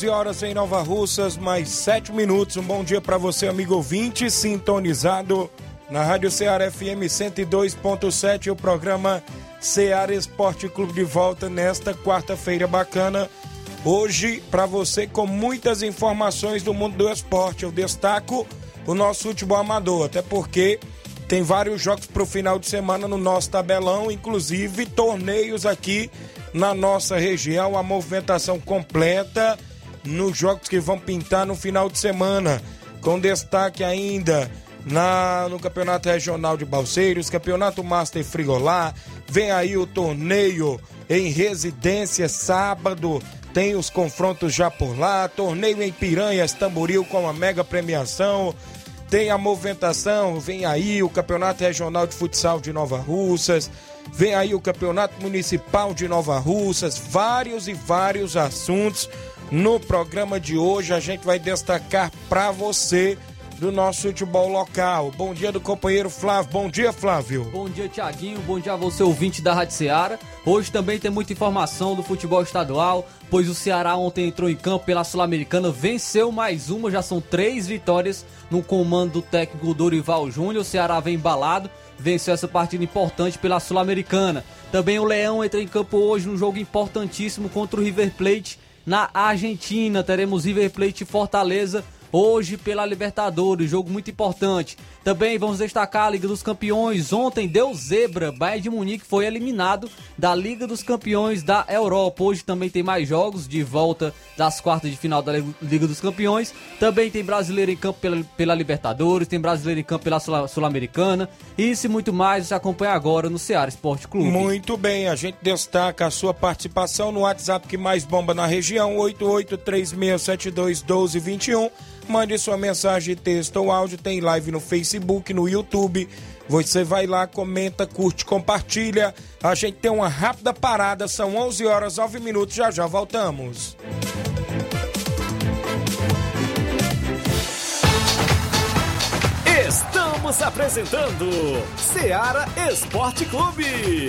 11 horas em Nova Russas, mais 7 minutos. Um bom dia para você, amigo ouvinte, sintonizado na Rádio Ceará FM 102.7, o programa Ceará Esporte Clube de volta nesta quarta-feira bacana. Hoje, para você, com muitas informações do mundo do esporte, eu destaco o nosso futebol amador, até porque tem vários jogos para o final de semana no nosso tabelão, inclusive torneios aqui na nossa região, a movimentação completa nos jogos que vão pintar no final de semana, com destaque ainda na no Campeonato Regional de Balseiros, Campeonato Master Frigolá, vem aí o torneio em residência sábado, tem os confrontos já por lá, torneio em Piranhas, Tamboril com a mega premiação, tem a movimentação, vem aí o Campeonato Regional de Futsal de Nova Russas, Vem aí o Campeonato Municipal de Nova Russas, vários e vários assuntos. No programa de hoje a gente vai destacar para você do nosso futebol local. Bom dia do companheiro Flávio. Bom dia, Flávio. Bom dia, Tiaguinho. Bom dia a você, ouvinte da Rádio Ceará. Hoje também tem muita informação do futebol estadual, pois o Ceará ontem entrou em campo pela Sul-Americana, venceu mais uma, já são três vitórias no comando do técnico Dorival Júnior. O Ceará vem embalado venceu essa partida importante pela Sul-Americana. Também o Leão entra em campo hoje num jogo importantíssimo contra o River Plate na Argentina. Teremos River Plate e Fortaleza hoje pela Libertadores, jogo muito importante. Também vamos destacar a Liga dos Campeões. Ontem deu zebra, Bayern de Munique foi eliminado da Liga dos Campeões da Europa. Hoje também tem mais jogos de volta das quartas de final da Liga dos Campeões. Também tem brasileiro em campo pela, pela Libertadores, tem brasileiro em campo pela Sul-Americana. Isso e muito mais você acompanha agora no Ceará Esporte Clube. Muito bem, a gente destaca a sua participação no WhatsApp que mais bomba na região, 8836721221 mande sua mensagem, texto ou áudio, tem live no Facebook, no YouTube. Você vai lá, comenta, curte, compartilha. A gente tem uma rápida parada, são 11 horas 9 minutos, já já voltamos. Estamos apresentando Seara Esporte Clube.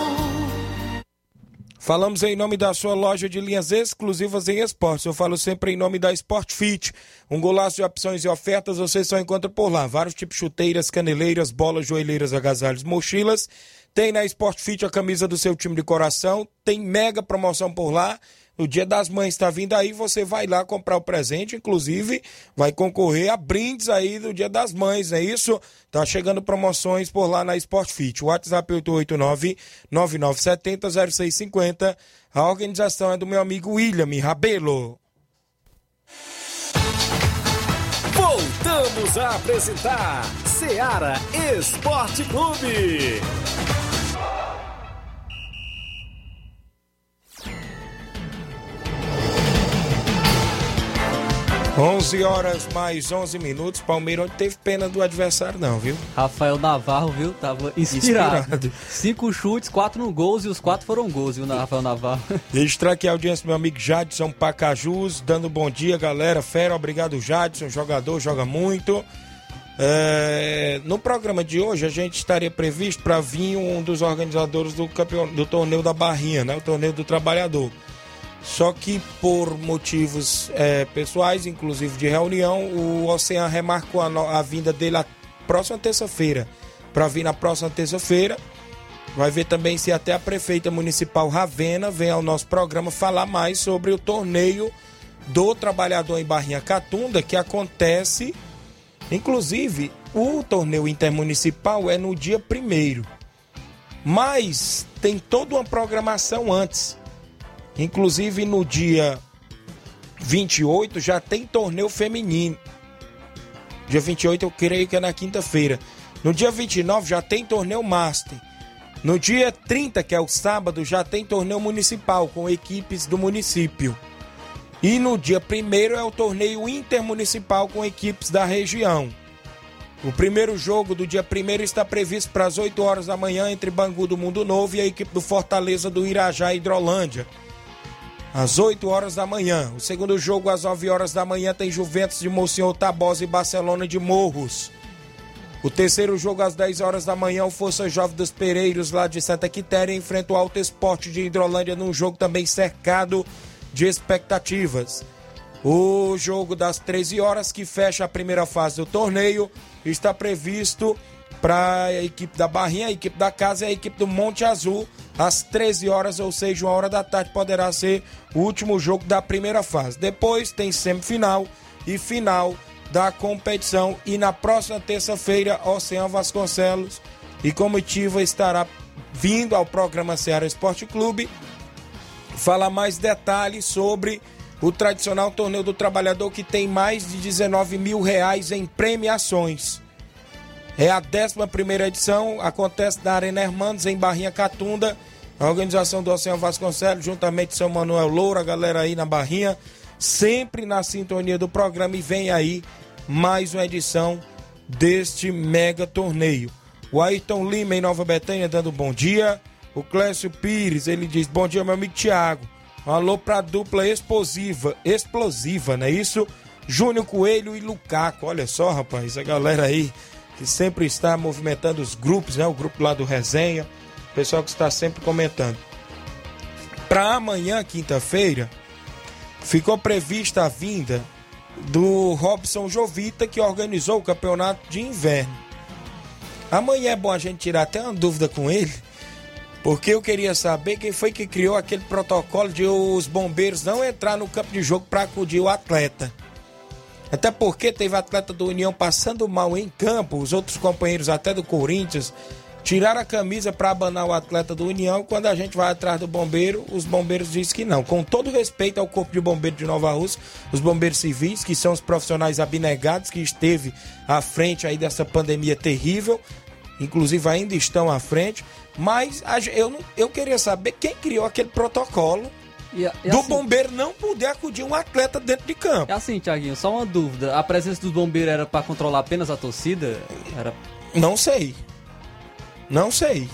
Falamos em nome da sua loja de linhas exclusivas em esportes. Eu falo sempre em nome da Sport Fit. Um golaço de opções e ofertas você só encontra por lá. Vários tipos de chuteiras, caneleiras, bolas, joelheiras, agasalhos, mochilas. Tem na Sport Fit a camisa do seu time de coração. Tem mega promoção por lá. O Dia das Mães está vindo aí, você vai lá comprar o presente, inclusive vai concorrer a brindes aí do Dia das Mães, é isso? Tá chegando promoções por lá na Sport Fit. WhatsApp 889-9970-0650. A organização é do meu amigo William Rabelo. Voltamos a apresentar Seara Esporte Clube. 11 horas mais 11 minutos. Palmeiras não teve pena do adversário, não, viu? Rafael Navarro, viu? Tava inspirado. inspirado. Cinco chutes, quatro no gols e os quatro foram gols, viu, Rafael Navarro? Registrar aqui a audiência do meu amigo Jadson Pacajus, dando bom dia, galera. Fera, obrigado, Jadson. Jogador, joga muito. É, no programa de hoje, a gente estaria previsto para vir um dos organizadores do, campeon... do torneio da Barrinha, né? O torneio do trabalhador. Só que por motivos é, pessoais, inclusive de reunião, o Ocean remarcou a, no, a vinda dele a próxima terça-feira. Para vir na próxima terça-feira. Vai ver também se até a prefeita municipal Ravena vem ao nosso programa falar mais sobre o torneio do trabalhador em Barrinha Catunda, que acontece. Inclusive, o torneio intermunicipal é no dia primeiro. Mas tem toda uma programação antes. Inclusive no dia 28 já tem torneio feminino. Dia 28 eu creio que é na quinta-feira. No dia 29 já tem torneio Master. No dia 30, que é o sábado, já tem torneio municipal com equipes do município. E no dia 1 é o torneio intermunicipal com equipes da região. O primeiro jogo do dia 1 está previsto para as 8 horas da manhã entre Bangu do Mundo Novo e a equipe do Fortaleza do Irajá Hidrolândia às 8 horas da manhã. O segundo jogo, às 9 horas da manhã, tem Juventus de Monsenhor Tabosa e Barcelona de Morros. O terceiro jogo, às 10 horas da manhã, o Força Jovem dos Pereiros, lá de Santa Quitéria, enfrenta o Alto Esporte de Hidrolândia num jogo também cercado de expectativas. O jogo das 13 horas, que fecha a primeira fase do torneio, está previsto para a equipe da Barrinha, a equipe da Casa e a equipe do Monte Azul, às 13 horas, ou seja, uma hora da tarde, poderá ser o último jogo da primeira fase. Depois tem semifinal e final da competição. E na próxima terça-feira, Oceano Vasconcelos e comitiva estará vindo ao programa Ceará Esporte Clube falar mais detalhes sobre o tradicional torneio do trabalhador que tem mais de 19 mil reais em premiações. É a 11 edição, acontece na Arena Hermanos, em Barrinha Catunda. A organização do Oceano Vasconcelos, juntamente São Manuel Loura, a galera aí na Barrinha, sempre na sintonia do programa. E vem aí mais uma edição deste mega torneio. O Ayrton Lima, em Nova Betânia, dando bom dia. O Clécio Pires, ele diz: Bom dia, meu amigo Tiago. Um alô pra dupla explosiva, explosiva, não é isso? Júnior Coelho e Lucaco. Olha só, rapaz, a galera aí que sempre está movimentando os grupos, né? O grupo lá do Resenha, o pessoal que está sempre comentando. Para amanhã, quinta-feira, ficou prevista a vinda do Robson Jovita, que organizou o campeonato de inverno. Amanhã é bom a gente tirar até uma dúvida com ele, porque eu queria saber quem foi que criou aquele protocolo de os bombeiros não entrar no campo de jogo para acudir o atleta. Até porque teve atleta do União passando mal em campo, os outros companheiros até do Corinthians tiraram a camisa para abanar o atleta do União. Quando a gente vai atrás do bombeiro, os bombeiros dizem que não. Com todo respeito ao Corpo de Bombeiro de Nova Rússia, os bombeiros civis, que são os profissionais abnegados que esteve à frente aí dessa pandemia terrível, inclusive ainda estão à frente. Mas eu, eu queria saber quem criou aquele protocolo e, e do assim, bombeiro não poder acudir um atleta dentro de campo. É assim, Tiaguinho, só uma dúvida. A presença dos bombeiros era para controlar apenas a torcida? Era... Não sei. Não sei.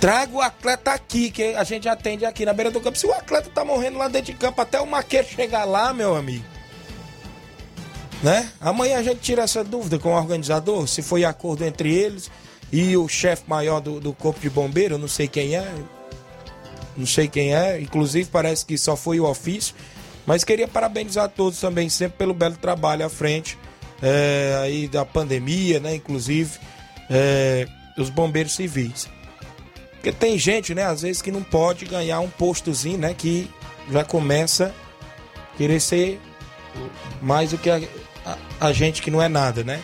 Traga o atleta aqui, que a gente atende aqui na beira do campo. Se o atleta tá morrendo lá dentro de campo, até o maquete chegar lá, meu amigo. Né? Amanhã a gente tira essa dúvida com o organizador, se foi acordo entre eles e o chefe maior do, do corpo de bombeiro, eu não sei quem é, não sei quem é, inclusive parece que só foi o ofício, mas queria parabenizar todos também, sempre pelo belo trabalho à frente é, aí da pandemia, né? Inclusive é, os bombeiros civis. Porque tem gente, né, às vezes que não pode ganhar um postozinho, né, que já começa a querer ser mais do que a, a, a gente que não é nada, né?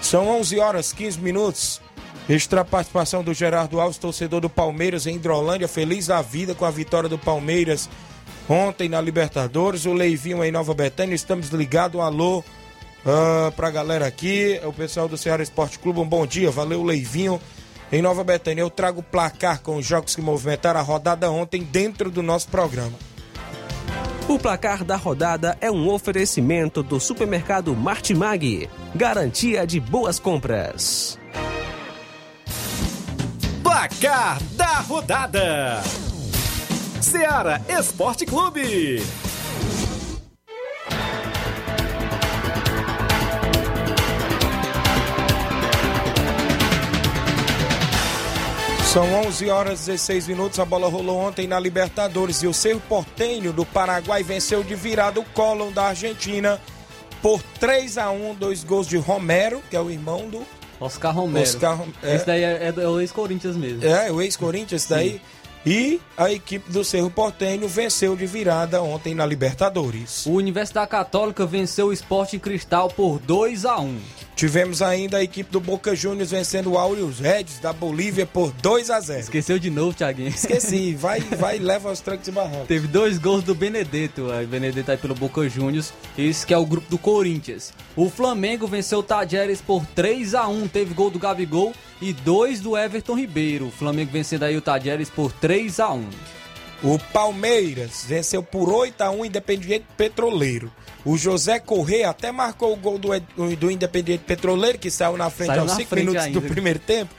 São 11 horas 15 minutos. Extra participação do Gerardo Alves, torcedor do Palmeiras em Hidrolândia, feliz da vida com a vitória do Palmeiras ontem na Libertadores. O Leivinho em Nova Betânia, estamos ligados. Um alô uh, pra galera aqui, o pessoal do Ceará Esporte Clube. Um bom dia, valeu, Leivinho. Em Nova Betânia, eu trago placar com os jogos que movimentaram a rodada ontem dentro do nosso programa. O placar da rodada é um oferecimento do supermercado Martimag. Garantia de boas compras. Placar da rodada: Seara Esporte Clube. São 11 horas e 16 minutos. A bola rolou ontem na Libertadores e o Cerro Portenho do Paraguai venceu de virada o Colón da Argentina por 3 a 1 dois gols de Romero, que é o irmão do Oscar Romero. Oscar, é, Esse daí é, é, o ex-Corinthians mesmo. É, o ex-Corinthians daí. E a equipe do Cerro Portenho venceu de virada ontem na Libertadores. O Universidade Católica venceu o Esporte Cristal por 2 a 1 Tivemos ainda a equipe do Boca Juniors vencendo o Aureus Reds da Bolívia por 2 a 0 Esqueceu de novo, Thiaguinho. Esqueci, vai, vai leva aos trancos e barrancos. Teve dois gols do Benedetto, o Benedetto aí pelo Boca Juniors, esse que é o grupo do Corinthians. O Flamengo venceu o Tajeres por 3 a 1 teve gol do Gabigol e dois do Everton Ribeiro. O Flamengo vencendo aí o Tajeres por 3 a 1 O Palmeiras venceu por 8 a 1 Independiente Petroleiro. O José Corrêa até marcou o gol do, do Independiente Petroleiro, que saiu na frente saiu aos 5 minutos ainda. do primeiro tempo.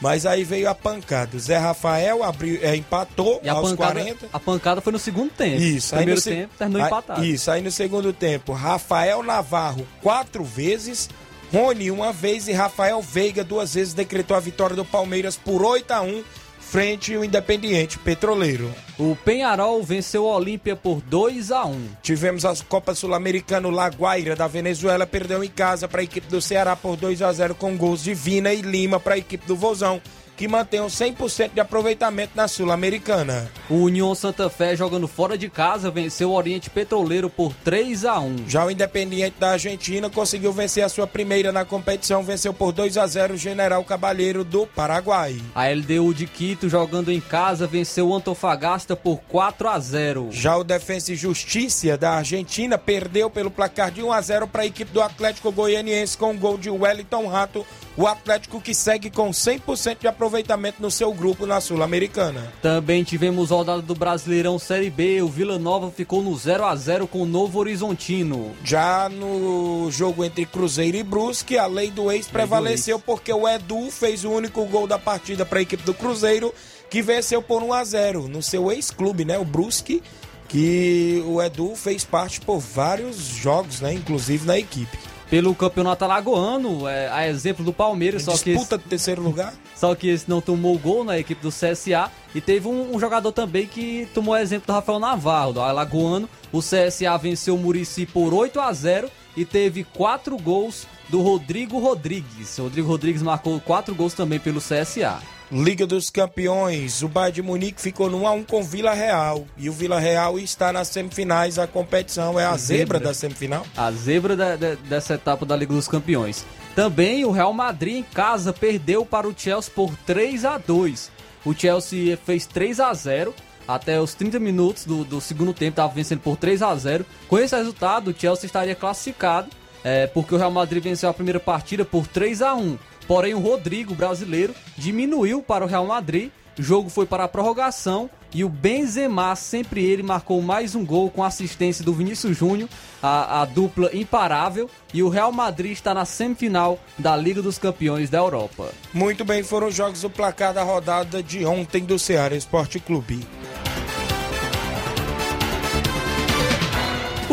Mas aí veio a pancada. O Zé Rafael abriu, é, empatou e aos pancada, 40. A pancada foi no segundo tempo. Isso. Primeiro aí no tempo terminou aí, empatado. Isso. Aí no segundo tempo, Rafael Navarro quatro vezes, Rony uma vez e Rafael Veiga duas vezes decretou a vitória do Palmeiras por 8 a 1 frente ao Independiente Petroleiro. O Penharol venceu o Olímpia por 2 a 1. Tivemos a Copa Sul-Americana, Laguaira da Venezuela perdeu em casa para a equipe do Ceará por 2 a 0 com gols de Vina e Lima para a equipe do Vozão que mantém um 100% de aproveitamento na Sul-Americana. O União Santa Fé, jogando fora de casa, venceu o Oriente Petroleiro por 3 a 1 Já o Independiente da Argentina conseguiu vencer a sua primeira na competição, venceu por 2 a 0 o General Cabalheiro do Paraguai. A LDU de Quito, jogando em casa, venceu o Antofagasta por 4 a 0 Já o Defensa e Justiça da Argentina perdeu pelo placar de 1 a 0 para a equipe do Atlético Goianiense com o gol de Wellington Rato o Atlético que segue com 100% de aproveitamento no seu grupo na Sul-Americana. Também tivemos rodada do Brasileirão Série B, o Vila Nova ficou no 0 a 0 com o Novo Horizontino. Já no jogo entre Cruzeiro e Brusque, a lei do ex prevaleceu porque o Edu fez o único gol da partida para a equipe do Cruzeiro, que venceu por 1 a 0 no seu ex-clube, né, o Brusque, que o Edu fez parte por vários jogos, né, inclusive na equipe pelo campeonato alagoano, é, a exemplo do Palmeiras, só disputa que disputa de terceiro lugar. Só que esse não tomou gol na equipe do CSA e teve um, um jogador também que tomou exemplo do Rafael Navarro, do alagoano. O CSA venceu o Murici por 8 a 0 e teve quatro gols do Rodrigo Rodrigues. O Rodrigo Rodrigues marcou quatro gols também pelo CSA. Liga dos Campeões, o Bayern de Munique ficou no 1x1 com Vila Real. E o Vila Real está nas semifinais, a competição é a, a zebra. zebra. da semifinal. A zebra da, da, dessa etapa da Liga dos Campeões. Também o Real Madrid em casa perdeu para o Chelsea por 3 a 2 O Chelsea fez 3 a 0 até os 30 minutos do, do segundo tempo, estava vencendo por 3 a 0 Com esse resultado, o Chelsea estaria classificado, é, porque o Real Madrid venceu a primeira partida por 3 a 1 Porém, o Rodrigo, brasileiro, diminuiu para o Real Madrid. O jogo foi para a prorrogação e o Benzema, sempre ele, marcou mais um gol com assistência do Vinícius Júnior, a, a, dupla imparável. E o Real Madrid está na semifinal da Liga dos Campeões da Europa. Muito bem, foram os jogos do placar da rodada de ontem do Ceará Esporte Clube.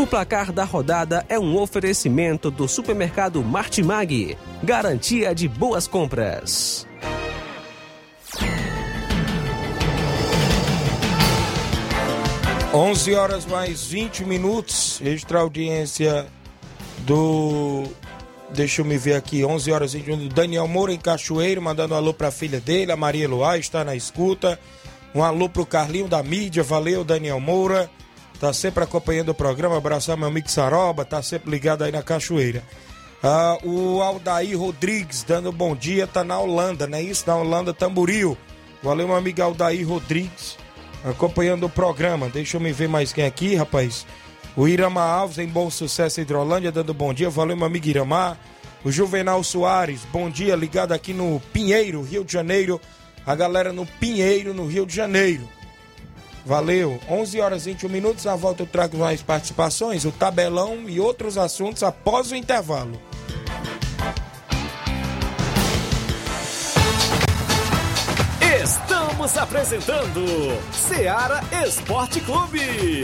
O placar da rodada é um oferecimento do supermercado Martimag. Garantia de boas compras. Onze horas mais 20 minutos. Extra audiência do. Deixa eu me ver aqui, 11 horas e 20 minutos. Daniel Moura em Cachoeiro, mandando um alô para a filha dele, a Maria Luá, está na escuta. Um alô para o Carlinho da mídia, valeu, Daniel Moura tá sempre acompanhando o programa. Abraçar meu amigo Saroba, tá sempre ligado aí na Cachoeira. Ah, o Aldair Rodrigues dando bom dia, tá na Holanda, não é isso? Na Holanda, Tamboril. Valeu, meu amigo Aldair Rodrigues, acompanhando o programa. Deixa eu me ver mais quem aqui, rapaz. O Irama Alves, em Bom Sucesso Hidrolândia, dando bom dia. Valeu, meu amigo Iramar. O Juvenal Soares, bom dia, ligado aqui no Pinheiro, Rio de Janeiro. A galera no Pinheiro, no Rio de Janeiro. Valeu. 11 horas e 21 minutos. A volta eu trago mais participações, o tabelão e outros assuntos após o intervalo. Estamos apresentando Seara Esporte Clube.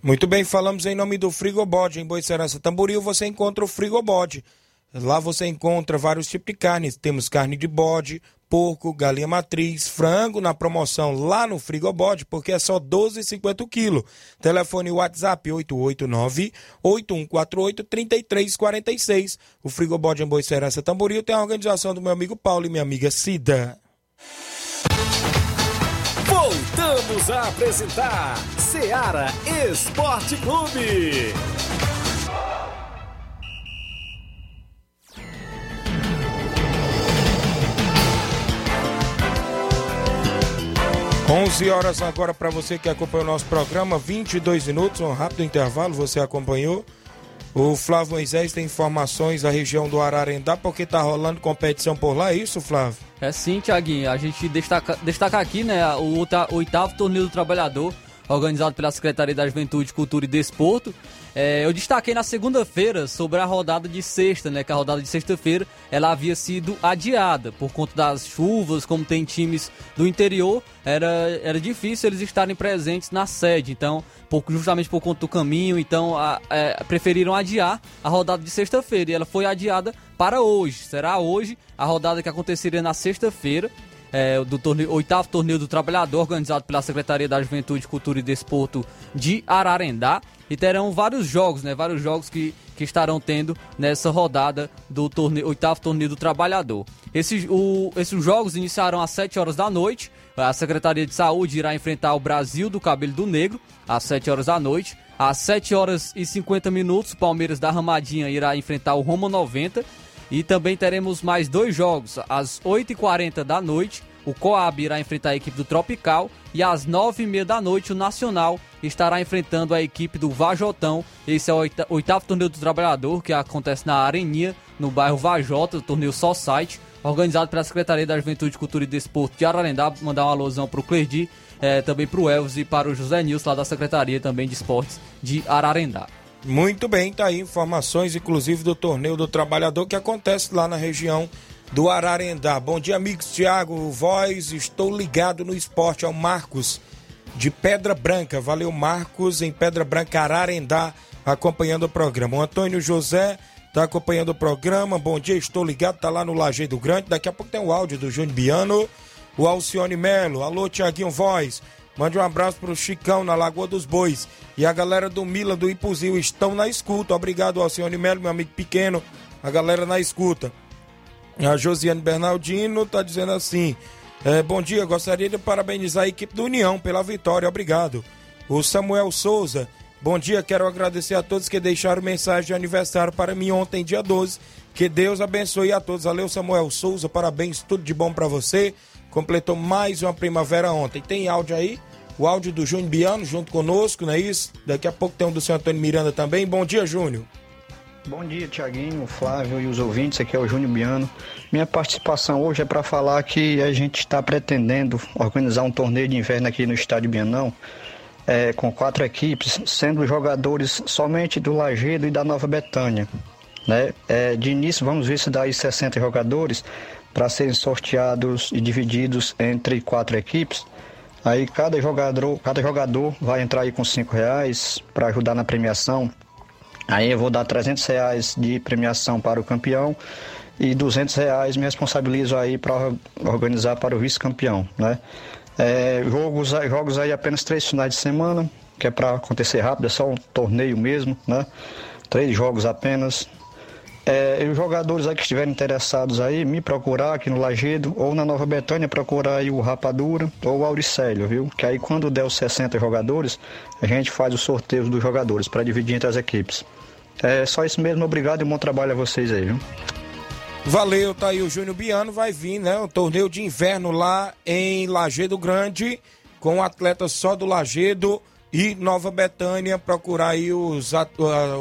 Muito bem, falamos em nome do Frigobode. Em Boicerança Tamboril você encontra o Frigobode. Lá você encontra vários tipos de carnes. Temos carne de bode, porco, galinha matriz, frango na promoção lá no Frigobode, porque é só 12,50 o quilo. Telefone WhatsApp 889-8148-3346. O Frigobode em Boicerança Tamboril tem a organização do meu amigo Paulo e minha amiga Cida. Voltamos a apresentar Seara Esporte Clube. 11 horas agora para você que acompanhou o nosso programa, 22 minutos, um rápido intervalo, você acompanhou. O Flávio Moisés tem informações da região do Ararendá, porque tá rolando competição por lá, é isso, Flávio? É sim, Tiaguinho. A gente destaca, destaca aqui, né, o oitavo torneio do trabalhador, organizado pela Secretaria da Juventude, Cultura e Desporto. É, eu destaquei na segunda-feira sobre a rodada de sexta, né? Que a rodada de sexta-feira ela havia sido adiada por conta das chuvas, como tem times do interior, era, era difícil eles estarem presentes na sede. Então, por, justamente por conta do caminho, então a, é, preferiram adiar a rodada de sexta-feira e ela foi adiada para hoje. Será hoje a rodada que aconteceria na sexta-feira é, do torneio, oitavo torneio do trabalhador organizado pela Secretaria da Juventude, Cultura e Desporto de Ararendá e terão vários jogos, né? Vários jogos que, que estarão tendo nessa rodada do torneio, oitavo torneio do trabalhador. Esses, o, esses jogos iniciarão às 7 horas da noite. A Secretaria de Saúde irá enfrentar o Brasil do Cabelo do Negro às 7 horas da noite. Às 7 horas e 50 minutos, o Palmeiras da Ramadinha irá enfrentar o Roma 90 e também teremos mais dois jogos. Às 8h40 da noite, o Coab irá enfrentar a equipe do Tropical. E às 9h30 da noite, o Nacional estará enfrentando a equipe do Vajotão. Esse é o oitavo torneio do trabalhador que acontece na Areninha, no bairro Vajota, torneio só site, organizado pela Secretaria da Juventude, Cultura e Desporto de Ararendá. Mandar uma alusão para o Clerdi, é, também para o Elvis e para o José Nilson, lá da Secretaria também de Esportes de Ararendá. Muito bem, tá aí informações, inclusive do torneio do trabalhador que acontece lá na região do Ararendá. Bom dia, amigos. Tiago Voz, estou ligado no esporte ao Marcos de Pedra Branca. Valeu, Marcos, em Pedra Branca, Ararendá, acompanhando o programa. O Antônio José está acompanhando o programa. Bom dia, estou ligado, tá lá no Lajeado Grande. Daqui a pouco tem o áudio do Júnior Biano. O Alcione Melo. Alô, Tiaguinho Voz. Mande um abraço pro Chicão na Lagoa dos Bois. E a galera do Mila do Ipuzil estão na escuta. Obrigado, Alcione Melo, meu amigo pequeno. A galera na escuta. A Josiane Bernardino está dizendo assim: é, Bom dia, gostaria de parabenizar a equipe do União pela vitória. Obrigado. O Samuel Souza. Bom dia, quero agradecer a todos que deixaram mensagem de aniversário para mim ontem, dia 12. Que Deus abençoe a todos. Valeu, Samuel Souza, parabéns, tudo de bom para você. Completou mais uma primavera ontem. Tem áudio aí? O áudio do Júnior Biano junto conosco, não é isso? Daqui a pouco tem um do seu Antônio Miranda também. Bom dia, Júnior. Bom dia, Tiaguinho, Flávio e os ouvintes. Aqui é o Júnior Biano. Minha participação hoje é para falar que a gente está pretendendo organizar um torneio de inverno aqui no Estádio Bianão. É, com quatro equipes, sendo jogadores somente do Lagedo e da Nova Betânia. Né? É, de início, vamos ver se dá aí 60 jogadores para serem sorteados e divididos entre quatro equipes. Aí cada jogador, cada jogador vai entrar aí com cinco reais para ajudar na premiação. Aí eu vou dar 300 reais de premiação para o campeão e 200 reais me responsabilizo aí para organizar para o vice-campeão, né? É, jogos, jogos aí apenas três finais de semana, que é para acontecer rápido, é só um torneio mesmo, né? Três jogos apenas. É, e os jogadores aí que estiverem interessados aí, me procurar aqui no Lagedo ou na Nova Betânia, procurar aí o Rapadura ou o Auricélio, viu? Que aí quando der os 60 jogadores, a gente faz o sorteio dos jogadores para dividir entre as equipes. É só isso mesmo, obrigado e bom trabalho a vocês aí, viu? Valeu, tá aí o Júnior Biano, vai vir, né? O torneio de inverno lá em Lagedo Grande, com atletas só do Lagedo e Nova Betânia, procurar aí os,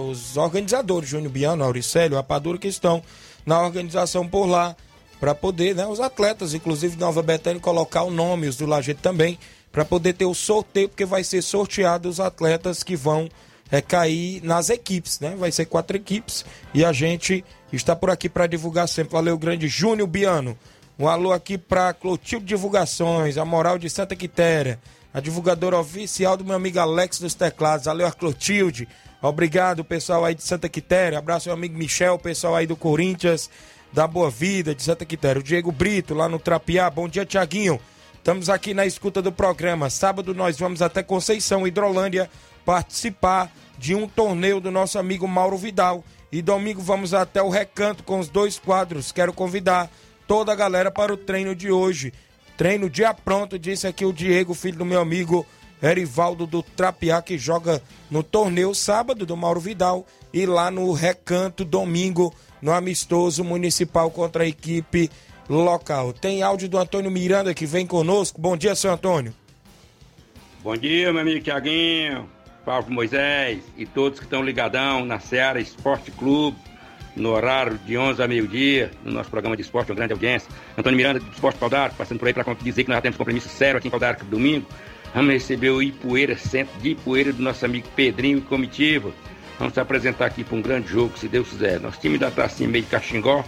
os organizadores, Júnior Biano, Auricélio, Rapadura, que estão na organização por lá, para poder, né, os atletas, inclusive Nova Betânia, colocar o nome, os do Lajeito também, para poder ter o sorteio, porque vai ser sorteado os atletas que vão é, cair nas equipes, né? Vai ser quatro equipes e a gente está por aqui para divulgar sempre. Valeu, grande Júnior Biano. Um alô aqui para Clotilde Divulgações, a Moral de Santa Quitéria a divulgadora oficial do meu amigo Alex dos Teclados. Valeu, Clotilde. Obrigado, pessoal aí de Santa Quitéria. Abraço, meu amigo Michel, pessoal aí do Corinthians, da Boa Vida, de Santa Quitéria. O Diego Brito, lá no Trapiá. Bom dia, Tiaguinho. Estamos aqui na escuta do programa. Sábado nós vamos até Conceição, Hidrolândia, participar de um torneio do nosso amigo Mauro Vidal. E domingo vamos até o Recanto com os dois quadros. Quero convidar toda a galera para o treino de hoje. Treino dia pronto, disse aqui o Diego, filho do meu amigo Erivaldo do Trapiá, que joga no torneio sábado do Mauro Vidal e lá no Recanto domingo, no amistoso municipal contra a equipe local. Tem áudio do Antônio Miranda que vem conosco. Bom dia, seu Antônio. Bom dia, meu amigo Tiaguinho, Paulo Moisés e todos que estão ligadão na Seara Esporte Clube no horário de 11 a meio-dia, no nosso programa de esporte, uma grande audiência. Antônio Miranda, do Esporte Pau passando por aí para dizer que nós já temos compromisso sério aqui em Pau domingo. Vamos receber o Ipueira, centro de Ipueira do nosso amigo Pedrinho e comitiva. Vamos se apresentar aqui para um grande jogo, se Deus quiser. Nosso time ainda está assim meio de caxingó,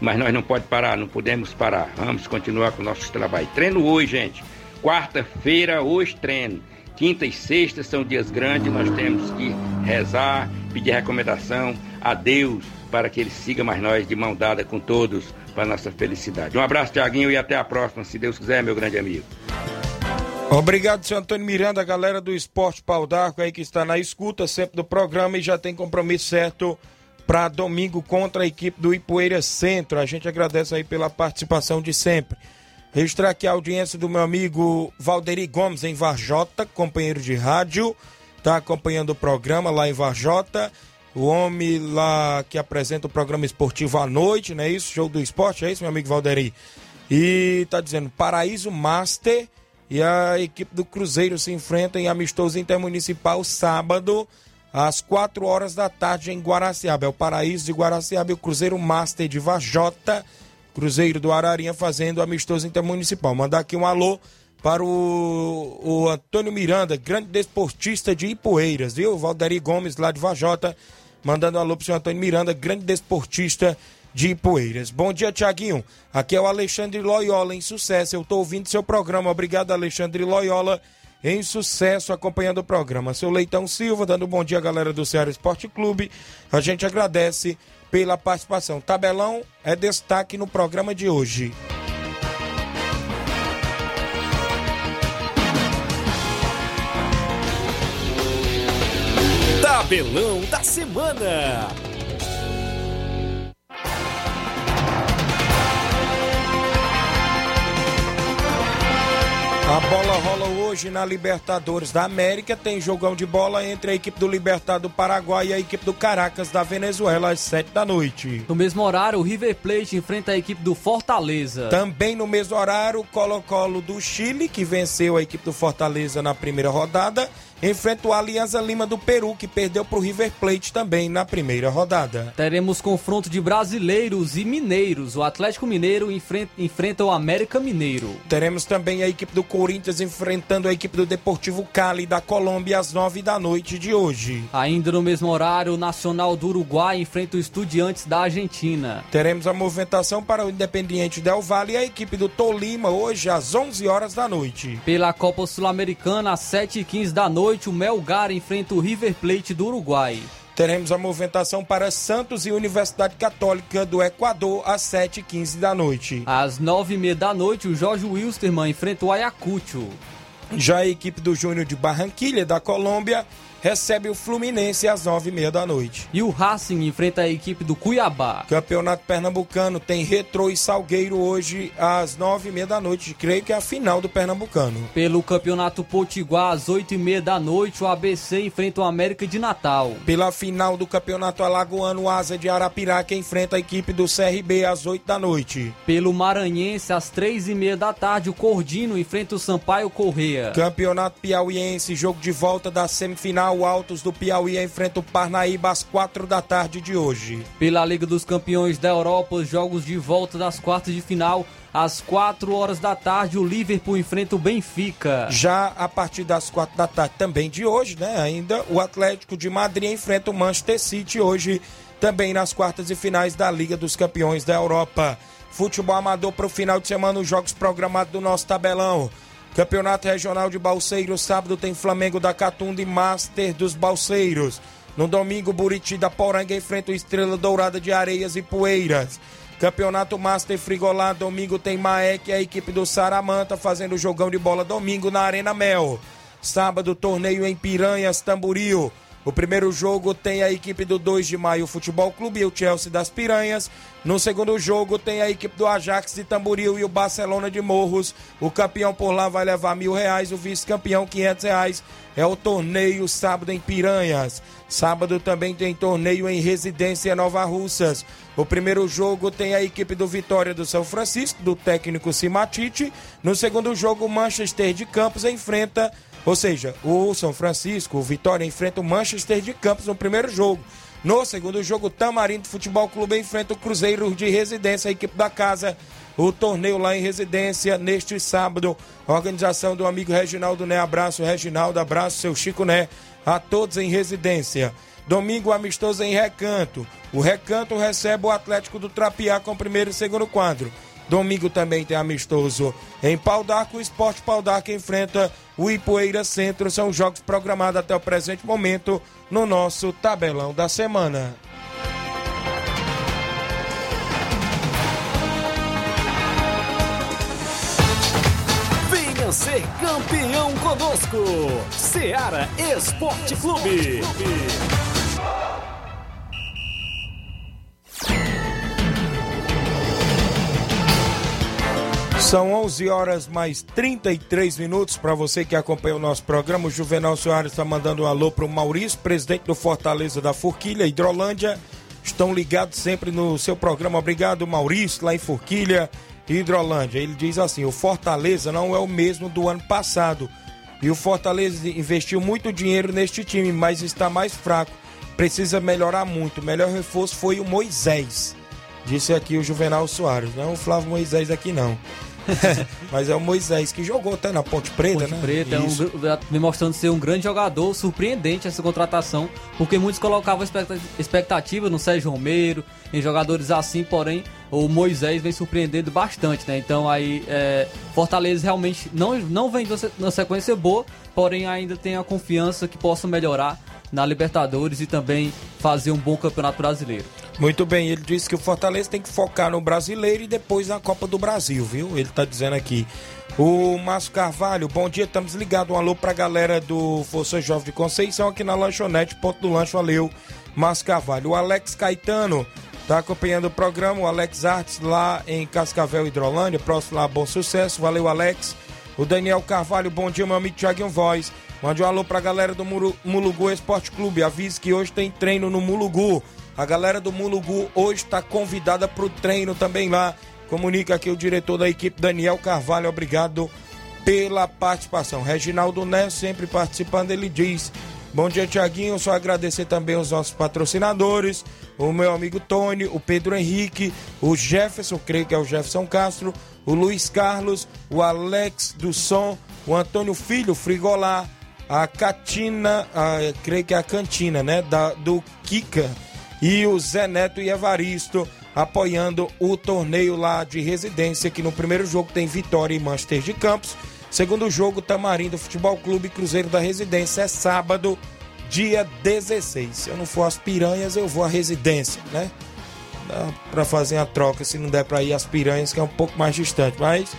mas nós não pode parar, não podemos parar. Vamos continuar com nossos trabalhos. Treino hoje, gente. Quarta-feira, hoje treino. Quinta e sexta são dias grandes, nós temos que rezar, pedir recomendação a Deus para que ele siga mais nós de mão dada com todos para nossa felicidade. Um abraço, Tiaguinho, e até a próxima, se Deus quiser, meu grande amigo. Obrigado, senhor Antônio Miranda, galera do Esporte Pau d'Arco aí que está na escuta sempre do programa e já tem compromisso certo para domingo contra a equipe do Ipueira Centro. A gente agradece aí pela participação de sempre. Registrar aqui a audiência do meu amigo Valderi Gomes em Varjota, companheiro de rádio, está acompanhando o programa lá em Varjota o homem lá que apresenta o programa esportivo à noite, não é isso? Jogo do esporte, é isso, meu amigo Valderi? E tá dizendo, Paraíso Master e a equipe do Cruzeiro se enfrentam em amistoso intermunicipal sábado às 4 horas da tarde em Guaraciaba. É o Paraíso de Guaraciaba e o Cruzeiro Master de Vajota, Cruzeiro do Ararinha fazendo amistoso intermunicipal. Mandar aqui um alô para o, o Antônio Miranda, grande desportista de Ipueiras, viu? Valderi Gomes lá de Vajota mandando um alô pro senhor Antônio Miranda, grande desportista de Ipueiras. Bom dia, Tiaguinho. Aqui é o Alexandre Loyola, em sucesso. Eu estou ouvindo seu programa. Obrigado, Alexandre Loyola, em sucesso, acompanhando o programa. Seu Leitão Silva, dando um bom dia, galera do Ceará Esporte Clube. A gente agradece pela participação. Tabelão é destaque no programa de hoje. Tabelão da Semana. A bola rola hoje na Libertadores da América. Tem jogão de bola entre a equipe do Libertad do Paraguai e a equipe do Caracas da Venezuela às 7 da noite. No mesmo horário, o River Plate enfrenta a equipe do Fortaleza. Também no mesmo horário, o Colo-Colo do Chile, que venceu a equipe do Fortaleza na primeira rodada, enfrenta o Alianza Lima do Peru, que perdeu para o River Plate também na primeira rodada. Teremos confronto de brasileiros e mineiros. O Atlético Mineiro enfrenta, enfrenta o América Mineiro. Teremos também a equipe do Corinthians enfrentando a equipe do Deportivo Cali da Colômbia às nove da noite de hoje. Ainda no mesmo horário, o Nacional do Uruguai enfrenta o Estudiantes da Argentina. Teremos a movimentação para o Independiente Del Valle e a equipe do Tolima hoje às onze horas da noite. Pela Copa Sul-Americana, às sete e quinze da noite noite, o Melgar enfrenta o River Plate do Uruguai. Teremos a movimentação para Santos e Universidade Católica do Equador às 7h15 da noite. Às 9h30 da noite, o Jorge Wilstermann enfrenta o Ayacucho. Já a equipe do Júnior de Barranquilha, da Colômbia, recebe o Fluminense às nove e meia da noite. E o Racing enfrenta a equipe do Cuiabá. Campeonato Pernambucano tem Retrô e Salgueiro hoje às nove e meia da noite. Creio que é a final do Pernambucano. Pelo Campeonato Potiguar, às oito e meia da noite, o ABC enfrenta o América de Natal. Pela final do Campeonato Alagoano, o Asa de Arapiraca enfrenta a equipe do CRB às oito da noite. Pelo Maranhense, às três e meia da tarde, o Cordino enfrenta o Sampaio Correia. Campeonato Piauiense, jogo de volta da semifinal o Altos do Piauí enfrenta o Parnaíba às quatro da tarde de hoje. Pela Liga dos Campeões da Europa, os jogos de volta das quartas de final. Às 4 horas da tarde, o Liverpool enfrenta o Benfica. Já a partir das 4 da tarde também de hoje, né? Ainda o Atlético de Madrid enfrenta o Manchester City hoje, também nas quartas e finais da Liga dos Campeões da Europa. Futebol amador para o final de semana, os jogos programados do nosso tabelão. Campeonato Regional de Balseiros, sábado tem Flamengo da Catunda e Master dos Balseiros. No domingo, Buriti da Poranga enfrenta o Estrela Dourada de Areias e Poeiras. Campeonato Master Frigolá, domingo tem Maek e a equipe do Saramanta fazendo jogão de bola domingo na Arena Mel. Sábado, torneio em Piranhas, Tamboril. O primeiro jogo tem a equipe do 2 de maio Futebol Clube e o Chelsea das Piranhas. No segundo jogo tem a equipe do Ajax de Tamboril e o Barcelona de Morros. O campeão por lá vai levar mil reais, o vice-campeão quinhentos reais. É o torneio sábado em Piranhas. Sábado também tem torneio em Residência Nova Russas. O primeiro jogo tem a equipe do Vitória do São Francisco, do técnico Simatite. No segundo jogo, Manchester de Campos enfrenta ou seja, o São Francisco, o Vitória enfrenta o Manchester de Campos no primeiro jogo. No segundo jogo, o Tamarindo Futebol Clube enfrenta o Cruzeiro de Residência, a equipe da casa. O torneio lá em residência neste sábado. Organização do amigo Reginaldo Né. Abraço, Reginaldo. Abraço, seu Chico Né. A todos em residência. Domingo amistoso em Recanto. O Recanto recebe o Atlético do Trapiá com o primeiro e segundo quadro. Domingo também tem amistoso em Pau d'Arco. O Esporte Pau d'Arco enfrenta o Ipueira Centro. São jogos programados até o presente momento no nosso tabelão da semana. Venha ser campeão conosco. Seara Esporte Clube. São 11 horas mais 33 minutos para você que acompanha o nosso programa. O Juvenal Soares está mandando um alô para o Maurício, presidente do Fortaleza da Forquilha, Hidrolândia. Estão ligados sempre no seu programa. Obrigado, Maurício, lá em Forquilha, Hidrolândia. Ele diz assim: o Fortaleza não é o mesmo do ano passado. E o Fortaleza investiu muito dinheiro neste time, mas está mais fraco. Precisa melhorar muito. O melhor reforço foi o Moisés. Disse aqui o Juvenal Soares. Não é o Flávio Moisés aqui, não. Mas é o Moisés que jogou até na Ponte Preta, Ponte né? Preta, é um, demonstrando ser um grande jogador, surpreendente essa contratação, porque muitos colocavam expectativa no Sérgio Romero, em jogadores assim, porém o Moisés vem surpreendendo bastante, né? Então aí é, Fortaleza realmente não, não vem na sequência boa, porém ainda tem a confiança que possa melhorar na Libertadores e também fazer um bom campeonato brasileiro. Muito bem, ele disse que o Fortaleza tem que focar no brasileiro e depois na Copa do Brasil, viu? Ele tá dizendo aqui. O Márcio Carvalho, bom dia, estamos ligados. Um alô pra galera do Força Jovem de Conceição aqui na lanchonete, ponto do lanche, valeu. Márcio Carvalho. O Alex Caetano tá acompanhando o programa, o Alex Artes lá em Cascavel, Hidrolândia, próximo lá, bom sucesso, valeu Alex. O Daniel Carvalho, bom dia, meu amigo Thiaguinho Voz. Mande um alô pra galera do Mulugu Esporte Clube. Avise que hoje tem treino no Mulugu. A galera do Mulugu hoje está convidada para o treino também lá. Comunica aqui o diretor da equipe, Daniel Carvalho. Obrigado pela participação. Reginaldo Né, sempre participando, ele diz. Bom dia, Tiaguinho. Só agradecer também os nossos patrocinadores, o meu amigo Tony, o Pedro Henrique, o Jefferson, creio que é o Jefferson Castro, o Luiz Carlos, o Alex do Som, o Antônio Filho, Frigolá, a Catina, a, creio que é a cantina, né? Da, do Kika e o Zé Neto e Evaristo apoiando o torneio lá de residência, que no primeiro jogo tem Vitória e Manchester de Campos. Segundo jogo, Tamarindo Futebol Clube Cruzeiro da Residência é sábado, dia 16. Se eu não for às piranhas, eu vou à residência, né? Dá pra fazer a troca se não der pra ir às piranhas, que é um pouco mais distante. Mas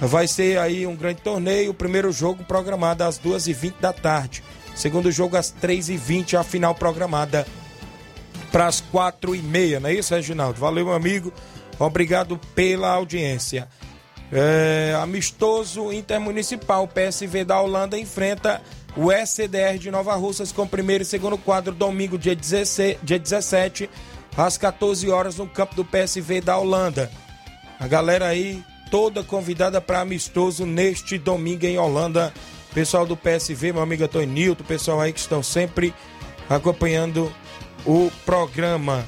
vai ser aí um grande torneio. O primeiro jogo programado às 2h20 da tarde. Segundo jogo às 3h20, a final programada para as 4h30, não é isso, Reginaldo? Valeu, meu amigo. Obrigado pela audiência. É, amistoso intermunicipal, PSV da Holanda enfrenta o SDR de Nova Russas com primeiro e segundo quadro, domingo, dia, 16, dia 17, às 14 horas, no campo do PSV da Holanda. A galera aí toda convidada para amistoso neste domingo em Holanda. Pessoal do PSV, meu amigo Antônio Nilton, pessoal aí que estão sempre acompanhando o programa.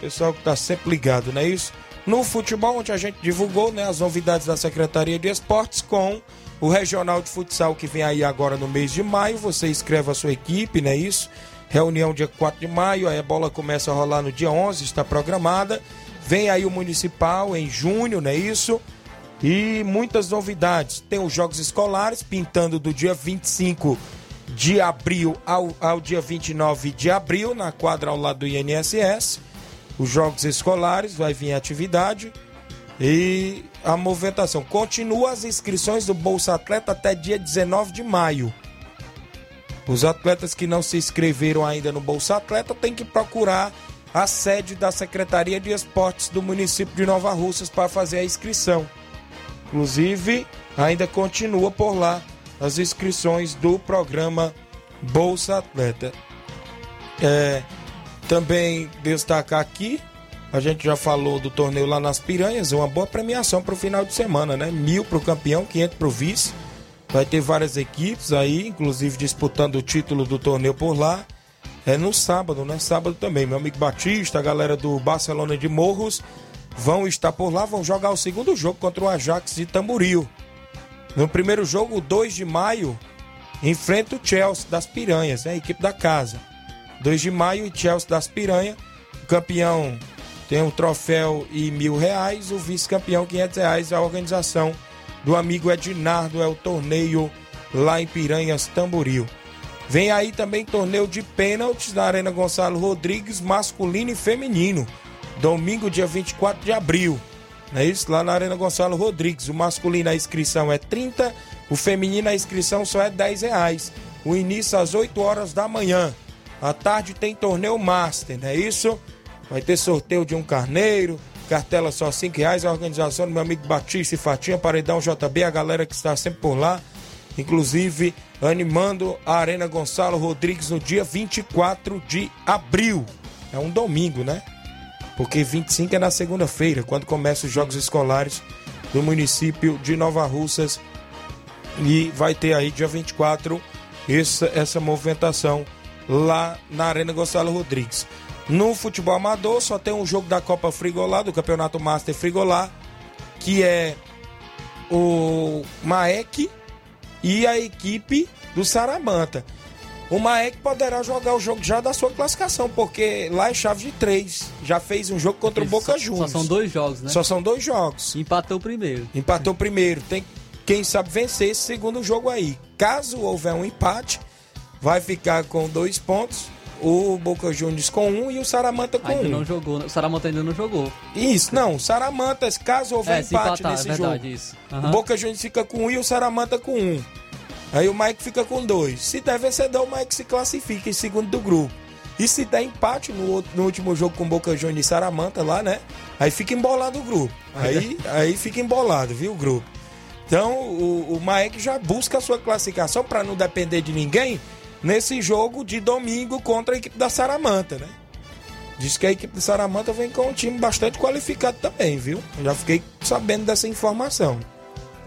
Pessoal que está sempre ligado, não é isso? No futebol, onde a gente divulgou né, as novidades da Secretaria de Esportes com o Regional de Futsal que vem aí agora no mês de maio. Você escreve a sua equipe, não é isso? Reunião dia 4 de maio, aí a bola começa a rolar no dia 11, está programada. Vem aí o Municipal em junho, não é isso? E muitas novidades. Tem os Jogos Escolares, pintando do dia 25 de abril ao, ao dia 29 de abril, na quadra ao lado do INSS. Os Jogos Escolares, vai vir atividade. E a movimentação. Continua as inscrições do Bolsa Atleta até dia 19 de maio. Os atletas que não se inscreveram ainda no Bolsa Atleta têm que procurar a sede da Secretaria de Esportes do município de Nova Russas para fazer a inscrição. Inclusive, ainda continua por lá as inscrições do programa Bolsa Atleta. É, também destacar aqui, a gente já falou do torneio lá nas Piranhas, uma boa premiação para o final de semana, né? Mil para o campeão, 500 para o vice. Vai ter várias equipes aí, inclusive disputando o título do torneio por lá. É no sábado, né? Sábado também. Meu amigo Batista, a galera do Barcelona de Morros vão estar por lá, vão jogar o segundo jogo contra o Ajax de Tamboril. No primeiro jogo, 2 de maio, enfrenta o Chelsea das Piranhas, né? a equipe da casa. 2 de maio, e Chelsea das Piranhas. O campeão tem um troféu e mil reais, o vice-campeão 500 reais. A organização do amigo Ednardo é o torneio lá em Piranhas, Tamboril. Vem aí também torneio de pênaltis na Arena Gonçalo Rodrigues, masculino e feminino. Domingo, dia 24 de abril. É isso? Lá na Arena Gonçalo Rodrigues. O masculino a inscrição é 30, o feminino a inscrição só é 10 reais. O início às 8 horas da manhã. À tarde tem torneio Master, não é isso? Vai ter sorteio de um carneiro, cartela só 5 reais. A organização do meu amigo Batista e Fatinha, Paredão JB, a galera que está sempre por lá. Inclusive animando a Arena Gonçalo Rodrigues no dia 24 de abril. É um domingo, né? Porque 25 é na segunda-feira, quando começam os jogos escolares do município de Nova Russas. E vai ter aí dia 24 essa, essa movimentação lá na Arena Gonçalo Rodrigues. No futebol amador só tem um jogo da Copa Frigolá, do Campeonato Master Frigolá, que é o Maek e a equipe do Saramanta. O Maek poderá jogar o jogo já da sua classificação, porque lá é chave de três. Já fez um jogo contra o Boca só, Juniors. Só são dois jogos, né? Só são dois jogos. Empatou o primeiro. Empatou o primeiro. Tem, quem sabe, vencer esse segundo jogo aí. Caso houver um empate, vai ficar com dois pontos. O Boca Juniors com um e o Saramanta com ainda um. não jogou. né? O Saramanta ainda não jogou. Isso, não. Saramanta, caso houver É, empate empatar, nesse é verdade, jogo. isso. O Aham. Boca Juniors fica com um e o Saramanta com um. Aí o Mike fica com dois. Se der vencedor, o Mike se classifica em segundo do grupo. E se der empate no, outro- no último jogo com Boca Juniors e Saramanta lá, né? Aí fica embolado o grupo. Aí, aí fica embolado, viu, o grupo. Então o, o Maek já busca a sua classificação para não depender de ninguém nesse jogo de domingo contra a equipe da Saramanta, né? Diz que a equipe de Saramanta vem com um time bastante qualificado também, viu? Já fiquei sabendo dessa informação.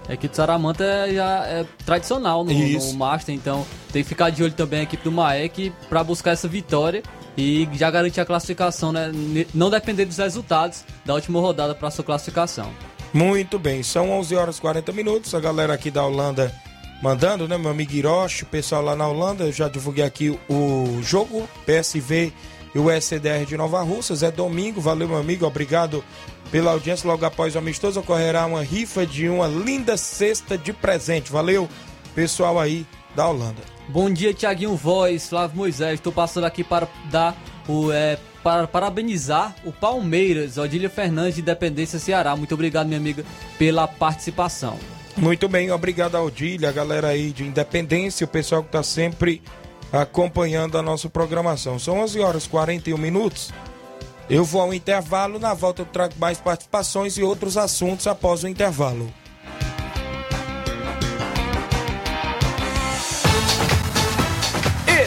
Equipe do Saramanta é, já é tradicional no, no Master, então tem que ficar de olho também a equipe do Maek para buscar essa vitória e já garantir a classificação, né? Não depender dos resultados da última rodada para sua classificação. Muito bem, são 11 horas e 40 minutos. A galera aqui da Holanda mandando, né? Meu amigo Hiroshi, o pessoal lá na Holanda. Eu já divulguei aqui o jogo PSV e o SDR de Nova Russas. É domingo, valeu, meu amigo. Obrigado pela audiência. Logo após o amistoso, ocorrerá uma rifa de uma linda cesta de presente. Valeu, pessoal aí da Holanda. Bom dia, Tiaguinho Voz, Flávio Moisés. Estou passando aqui para dar o. É, para parabenizar o Palmeiras, Odília Fernandes de Independência Ceará. Muito obrigado, minha amiga, pela participação. Muito bem, obrigado Odília, a galera aí de Independência, o pessoal que tá sempre acompanhando a nossa programação. São 11 horas e 41 minutos. Eu vou ao intervalo, na volta eu trago mais participações e outros assuntos após o intervalo.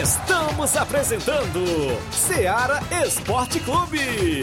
Estamos apresentando Seara Esporte Clube.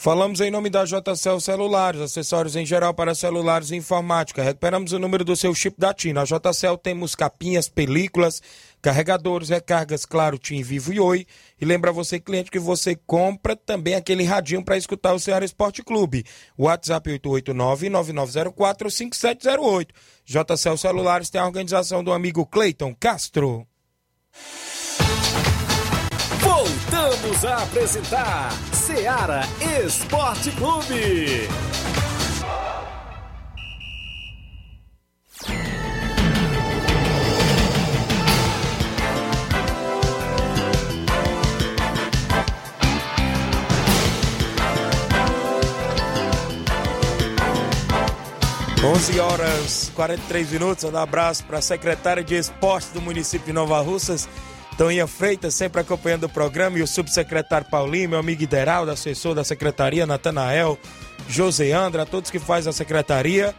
Falamos em nome da JCL Celulares, acessórios em geral para celulares e informática. Recuperamos o número do seu chip da TIM. Na JCL temos capinhas, películas, carregadores, recargas, claro, TIM, Vivo e Oi. E lembra você, cliente, que você compra também aquele radinho para escutar o Ceará Esporte Clube. WhatsApp 889-9904-5708. JCL Celulares tem a organização do amigo Cleiton Castro. Voltamos a apresentar Seara Esporte Clube. 11 horas 43 minutos. Um abraço para a secretária de Esportes do município de Nova Russas, Toninha Freitas, sempre acompanhando o programa, e o subsecretário Paulinho, meu amigo Ideraldo, assessor da secretaria, Natanael, José Andra, a todos que fazem a secretaria.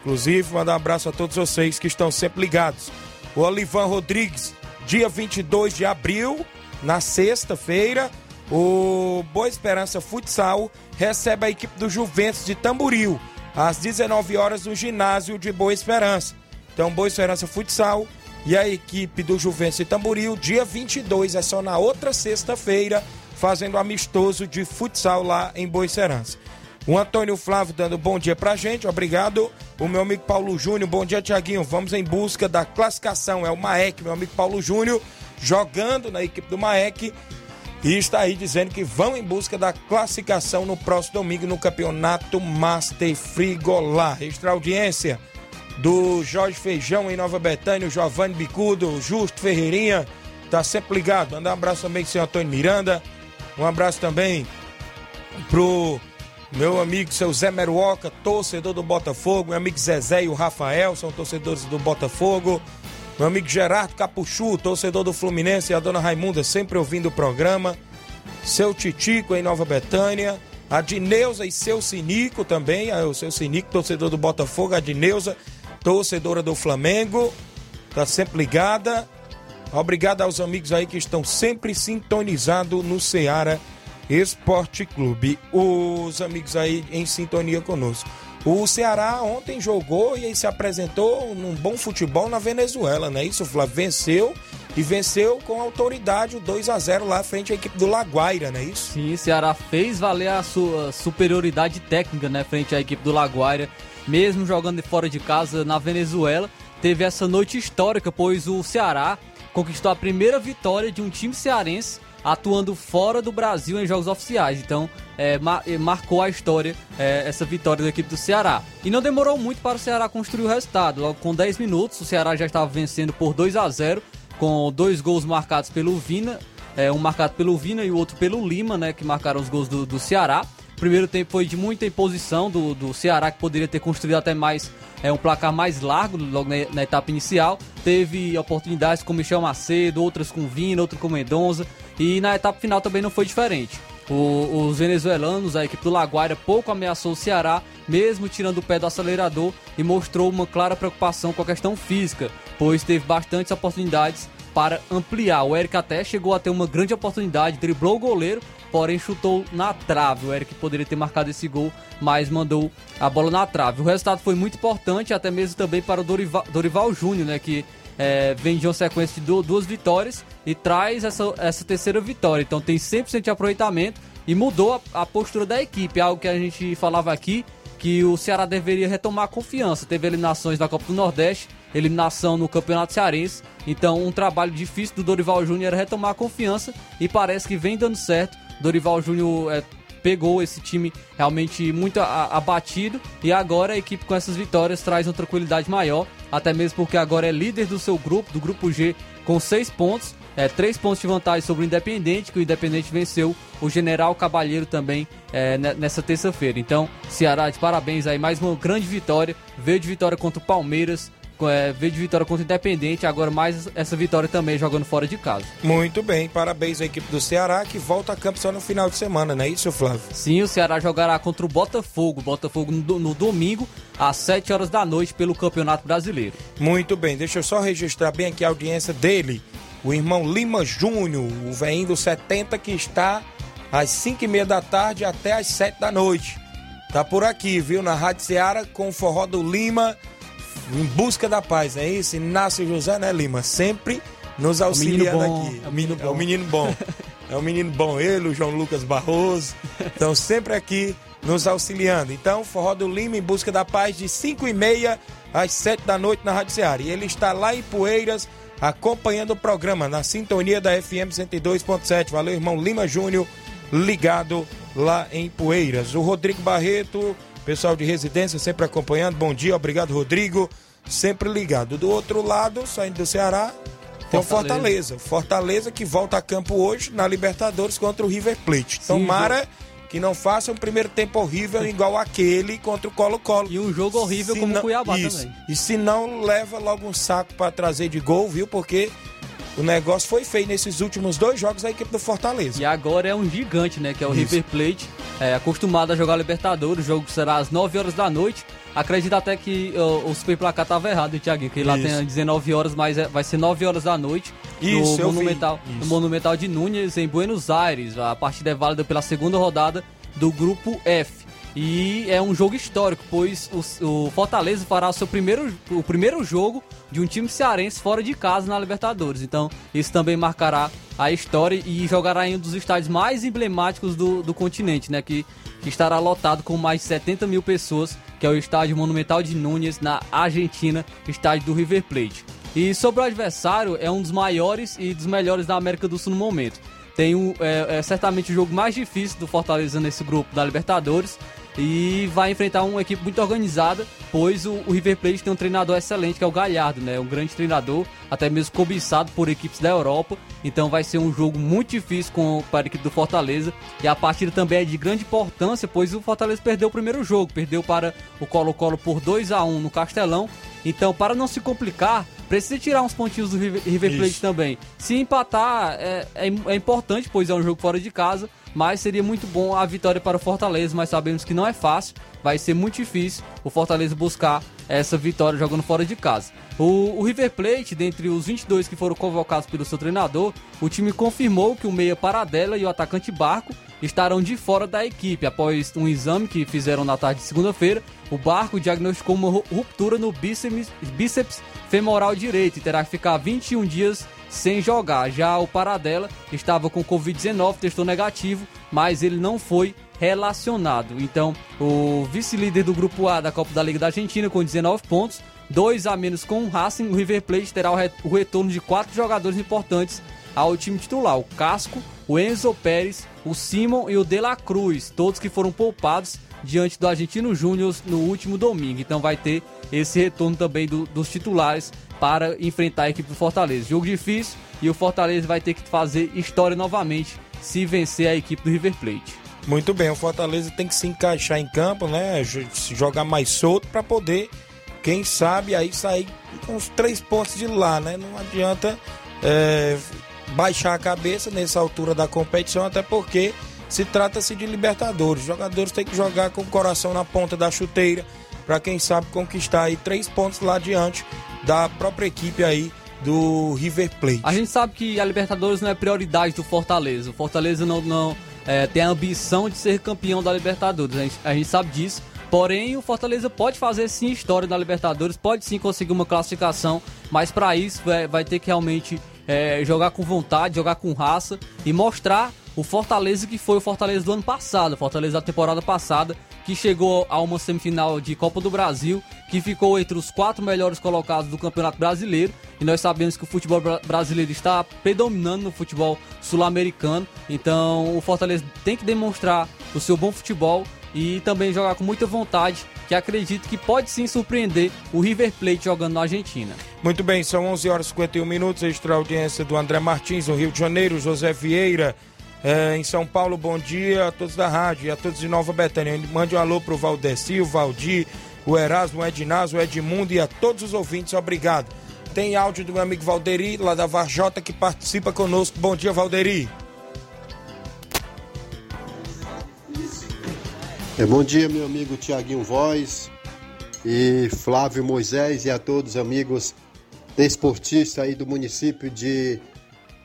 Inclusive, mandar um abraço a todos vocês que estão sempre ligados. O Olivan Rodrigues, dia 22 de abril, na sexta-feira, o Boa Esperança Futsal recebe a equipe do Juventus de Tamboril às 19 horas no ginásio de Boa Esperança. Então, Boa Esperança Futsal e a equipe do Juventus e Tamboril, dia 22, é só na outra sexta-feira, fazendo amistoso de futsal lá em Boa Esperança. O Antônio Flávio dando bom dia pra gente, obrigado. O meu amigo Paulo Júnior, bom dia, Tiaguinho. Vamos em busca da classificação. É o Maek, meu amigo Paulo Júnior, jogando na equipe do Maek e está aí dizendo que vão em busca da classificação no próximo domingo no campeonato Master Frigolar. Extra audiência do Jorge Feijão em Nova Betânia, o Giovanni Bicudo, o Justo Ferreirinha, tá sempre ligado. Mandar um abraço também pro senhor Antônio Miranda. Um abraço também pro meu amigo seu Zé Meruoca, torcedor do Botafogo, meu amigo Zezé e o Rafael, são torcedores do Botafogo. Meu amigo Gerardo Capuchu, torcedor do Fluminense, e a dona Raimunda sempre ouvindo o programa. Seu Titico em Nova Betânia. A Dineuza e seu Sinico também. O seu Sinico, torcedor do Botafogo. A Dineuza, torcedora do Flamengo. Tá sempre ligada. Obrigado aos amigos aí que estão sempre sintonizados no Ceará Esporte Clube. Os amigos aí em sintonia conosco. O Ceará ontem jogou e se apresentou num bom futebol na Venezuela, né? Isso, Flávio, venceu e venceu com autoridade o 2 a 0 lá frente à equipe do Laguaira, né? Isso? Sim, o Ceará fez valer a sua superioridade técnica, né, frente à equipe do Laguaira, mesmo jogando fora de casa na Venezuela. Teve essa noite histórica, pois o Ceará conquistou a primeira vitória de um time cearense atuando fora do Brasil em jogos oficiais. Então, é, mar é, marcou a história é, essa vitória da equipe do Ceará. E não demorou muito para o Ceará construir o resultado. Logo com 10 minutos, o Ceará já estava vencendo por 2 a 0 com dois gols marcados pelo Vina, é, um marcado pelo Vina e o outro pelo Lima, né, que marcaram os gols do, do Ceará. Primeiro tempo foi de muita imposição do, do Ceará, que poderia ter construído até mais é um placar mais largo logo na, na, etapa inicial. Teve oportunidades com Michel Macedo, outras com Vina, outras com Mendonça. E na etapa final também não foi diferente. O, os venezuelanos, a equipe do Laguaira, pouco ameaçou o Ceará, mesmo tirando o pé do acelerador e mostrou uma clara preocupação com a questão física, pois teve bastantes oportunidades para ampliar. O Eric até chegou a ter uma grande oportunidade, driblou o goleiro, porém chutou na trave. O Eric poderia ter marcado esse gol, mas mandou a bola na trave. O resultado foi muito importante, até mesmo também para o Dorival, Dorival Júnior, né, que é, vem de uma sequência de duas vitórias e traz essa, essa terceira vitória. Então tem 100% de aproveitamento e mudou a, a postura da equipe, algo que a gente falava aqui, que o Ceará deveria retomar a confiança. Teve eliminações da Copa do Nordeste, eliminação no Campeonato Cearense. Então, um trabalho difícil do Dorival Júnior era retomar a confiança e parece que vem dando certo. Dorival Júnior é, pegou esse time realmente muito abatido. E agora a equipe com essas vitórias traz uma tranquilidade maior, até mesmo porque agora é líder do seu grupo, do grupo G, com seis pontos, é, três pontos de vantagem sobre o Independente, que o Independente venceu o General Cabalheiro também é, nessa terça-feira. Então, Ceará, de parabéns aí, mais uma grande vitória, veio de vitória contra o Palmeiras, é, veio de vitória contra o Independente, agora mais essa vitória também jogando fora de casa. Muito bem, parabéns à equipe do Ceará que volta a campo só no final de semana, não é isso, Flávio? Sim, o Ceará jogará contra o Botafogo, Botafogo no, no domingo, às 7 horas da noite, pelo Campeonato Brasileiro. Muito bem, deixa eu só registrar bem aqui a audiência dele, o irmão Lima Júnior, o veinho do 70 que está às 5 e meia da tarde até às 7 da noite. Tá por aqui, viu? Na Rádio Ceará com o forró do Lima em busca da paz, é isso? Inácio José, né, Lima? Sempre nos auxiliando aqui. É o menino bom. É o menino bom. é o menino bom, ele, o João Lucas Barroso. Então, sempre aqui nos auxiliando. Então, Forró do Lima em busca da paz de 5 e meia às 7 da noite na Rádio Ceará. E ele está lá em Poeiras acompanhando o programa na sintonia da FM 102.7. Valeu, irmão Lima Júnior, ligado lá em Poeiras. O Rodrigo Barreto Pessoal de residência sempre acompanhando. Bom dia, obrigado, Rodrigo. Sempre ligado. Do outro lado, saindo do Ceará, tem o Fortaleza. Fortaleza que volta a campo hoje na Libertadores contra o River Plate. Tomara que não faça um primeiro tempo horrível igual aquele contra o Colo-Colo. E um jogo horrível se como o Cuiabá isso. também. E se não, leva logo um saco para trazer de gol, viu? Porque o negócio foi feio nesses últimos dois jogos da equipe do Fortaleza. E agora é um gigante, né? Que é o Isso. River Plate, é, acostumado a jogar Libertadores. O jogo será às 9 horas da noite. Acredito até que o super placar estava errado, Thiaguinho, que lá Isso. tem 19 horas, mas é, vai ser 9 horas da noite. Isso, no Monumental, no Monumental de Núñez, em Buenos Aires. A partida é válida pela segunda rodada do grupo F. E é um jogo histórico, pois o, o, Fortaleza fará o seu primeiro, o primeiro jogo de um time cearense fora de casa na Libertadores. Então, isso também marcará a história e jogará em um dos estádios mais emblemáticos do, do continente, né? Que, que estará lotado com mais de 70 mil pessoas, que é o Estádio Monumental de Núñez, na Argentina, estádio do River Plate. E sobre o adversário, é um dos maiores e dos melhores da América do Sul no momento. Tem um, é, é certamente o jogo mais difícil do Fortaleza nesse grupo da Libertadores e vai enfrentar uma equipe muito organizada, pois o, o, River Plate tem um treinador excelente que é o Galhardo, né? Um grande treinador, até mesmo cobiçado por equipes da Europa. Então vai ser um jogo muito difícil com, para a equipe do Fortaleza. E a partida também é de grande importância, pois o Fortaleza perdeu o primeiro jogo, perdeu para o Colo-Colo por 2 a 1 no Castelão. Então, para não se complicar, precisa tirar uns pontinhos do River, Plate Isso. também. Se empatar é, é, é importante, pois é um jogo fora de casa mas seria muito bom a vitória para o Fortaleza, mas sabemos que não é fácil, vai ser muito difícil o Fortaleza buscar essa vitória jogando fora de casa. O, o, River Plate, dentre os 22 que foram convocados pelo seu treinador, o time confirmou que o meia Paradela e o atacante Barco estarão de fora da equipe. Após um exame que fizeram na tarde de segunda-feira, o Barco diagnosticou uma ruptura no bíceps, bíceps femoral direito e terá que ficar 21 dias sem jogar. Já o Paradela estava com Covid-19, testou negativo, mas ele não foi relacionado. Então, o vice-líder do grupo A da Copa da Liga da Argentina com 19 pontos, dois a menos com o Racing, o River Plate terá o retorno de quatro jogadores importantes ao time titular: o Casco, o Enzo Pérez, o Simon e o De La Cruz, todos que foram poupados diante do Argentino Júnior no último domingo. Então vai ter esse retorno também do, dos titulares para enfrentar a equipe do Fortaleza. Jogo difícil e o Fortaleza vai ter que fazer história novamente se vencer a equipe do River Plate. Muito bem, o Fortaleza tem que se encaixar em campo, né? Se jogar mais solto para poder, quem sabe, aí sair com os três pontos de lá, né? Não adianta é, baixar a cabeça nessa altura da competição, até porque se trata-se de Libertadores. Os jogadores têm que jogar com o coração na ponta da chuteira para quem sabe conquistar aí três pontos lá diante da própria equipe aí do River Plate. A gente sabe que a Libertadores não é prioridade do Fortaleza. O Fortaleza não, não é, tem a ambição de ser campeão da Libertadores. A gente, a gente sabe disso. Porém, o Fortaleza pode fazer sim história na Libertadores, pode sim conseguir uma classificação, mas para isso vai, vai, ter que realmente é, jogar com vontade, jogar com raça e mostrar o Fortaleza que foi o Fortaleza do ano passado, o Fortaleza da temporada passada, que chegou a uma semifinal de Copa do Brasil, que ficou entre os quatro melhores colocados do Campeonato Brasileiro. E nós sabemos que o futebol brasileiro está predominando no futebol sul-americano. Então o Fortaleza tem que demonstrar o seu bom futebol e também jogar com muita vontade, que acredito que pode sim surpreender o River Plate jogando na Argentina. Muito bem, são 11 horas e 51 minutos, extra audiência do André Martins, no Rio de Janeiro, José Vieira, é, em São Paulo, bom dia a todos da rádio e a todos de Nova Betânia. Mande um alô pro Valdeci, o Valdir, o Erasmo, o Ednaz, o Edmundo e a todos os ouvintes, obrigado. Tem áudio do meu amigo Valderi, lá da Varjota, que participa conosco. Bom dia, Valderi. É, bom dia, meu amigo Tiaguinho Voz e Flávio Moisés e a todos os amigos desportistas aí do município de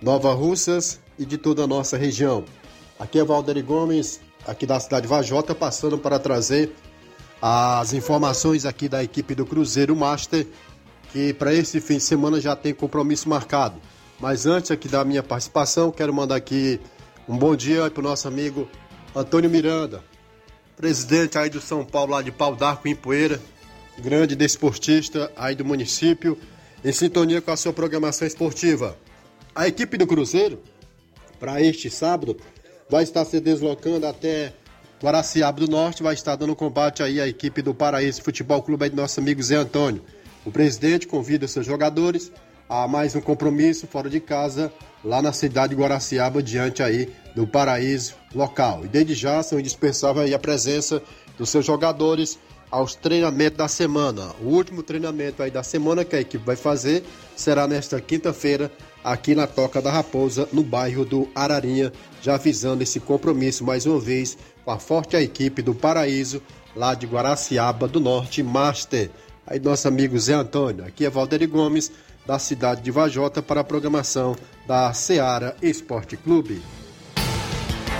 Nova Russas e de toda a nossa região. Aqui é Valderi Gomes, aqui da cidade de Vajota, passando para trazer as informações aqui da equipe do Cruzeiro Master, que para esse fim de semana já tem compromisso marcado. Mas antes aqui da minha participação, quero mandar aqui um bom dia para o nosso amigo Antônio Miranda, presidente aí do São Paulo, lá de Pau d'Arco, em Poeira, grande desportista aí do município, em sintonia com a sua programação esportiva. A equipe do Cruzeiro para este sábado, vai estar se deslocando até Guaraciaba do Norte, vai estar dando combate aí à equipe do Paraíso Futebol Clube aí do nosso amigo Zé Antônio. O presidente convida seus jogadores a mais um compromisso fora de casa lá na cidade de Guaraciaba, diante aí do Paraíso local. E desde já são indispensável aí a presença dos seus jogadores aos treinamentos da semana. O último treinamento aí da semana que a equipe vai fazer será nesta quinta-feira aqui na Toca da Raposa, no bairro do Ararinha, já visando esse compromisso mais uma vez com a forte equipe do Paraíso, lá de Guaraciaba do Norte, Master. Aí nosso amigo Zé Antônio, aqui é Valderi Gomes, da cidade de Vajota, para a programação da Seara Esporte Clube.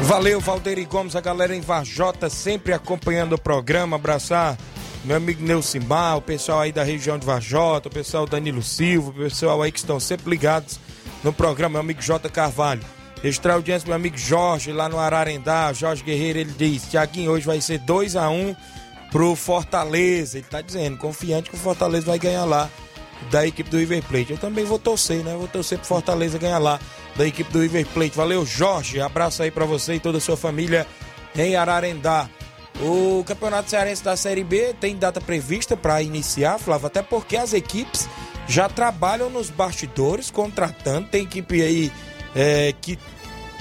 Valeu, Valderi Gomes, a galera em Vajota sempre acompanhando o programa. Abraçar meu amigo Neucimar, o pessoal aí da região de Vajota, o pessoal Danilo Silva, o pessoal aí que estão sempre ligados no programa, meu amigo J. Carvalho. Extra audiência, meu amigo Jorge, lá no Ararendá. Jorge Guerreiro, ele diz: Tiaguinho, hoje vai ser 2 a 1 um pro Fortaleza. Ele tá dizendo, confiante que o Fortaleza vai ganhar lá da equipe do River Plate. Eu também vou torcer, né? Vou torcer pro Fortaleza ganhar lá da equipe do River Plate. Valeu, Jorge. Abraço aí para você e toda a sua família em Ararendá. O Campeonato Cearense da Série B tem data prevista para iniciar, Flávio, até porque as equipes já trabalham nos bastidores, contratando. Tem equipe aí é, que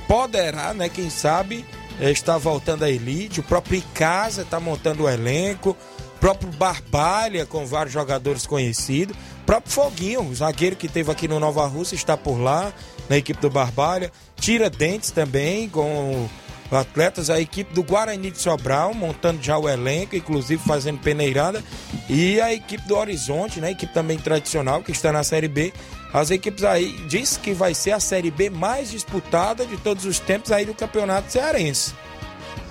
poderá, né? Quem sabe, é, está voltando à elite. O próprio Icasa está montando o elenco. O próprio Barbalha, com vários jogadores conhecidos. O próprio Foguinho, o zagueiro que teve aqui no Nova Rússia, está por lá, na equipe do Barbalha. Tira Dentes também, com atletas, a equipe do Guarani de Sobral, montando já o elenco, inclusive fazendo peneirada, e a equipe do Horizonte, né, equipe também tradicional, que está na Série B. As equipes aí diz que vai ser a Série B mais disputada de todos os tempos aí do Campeonato Cearense.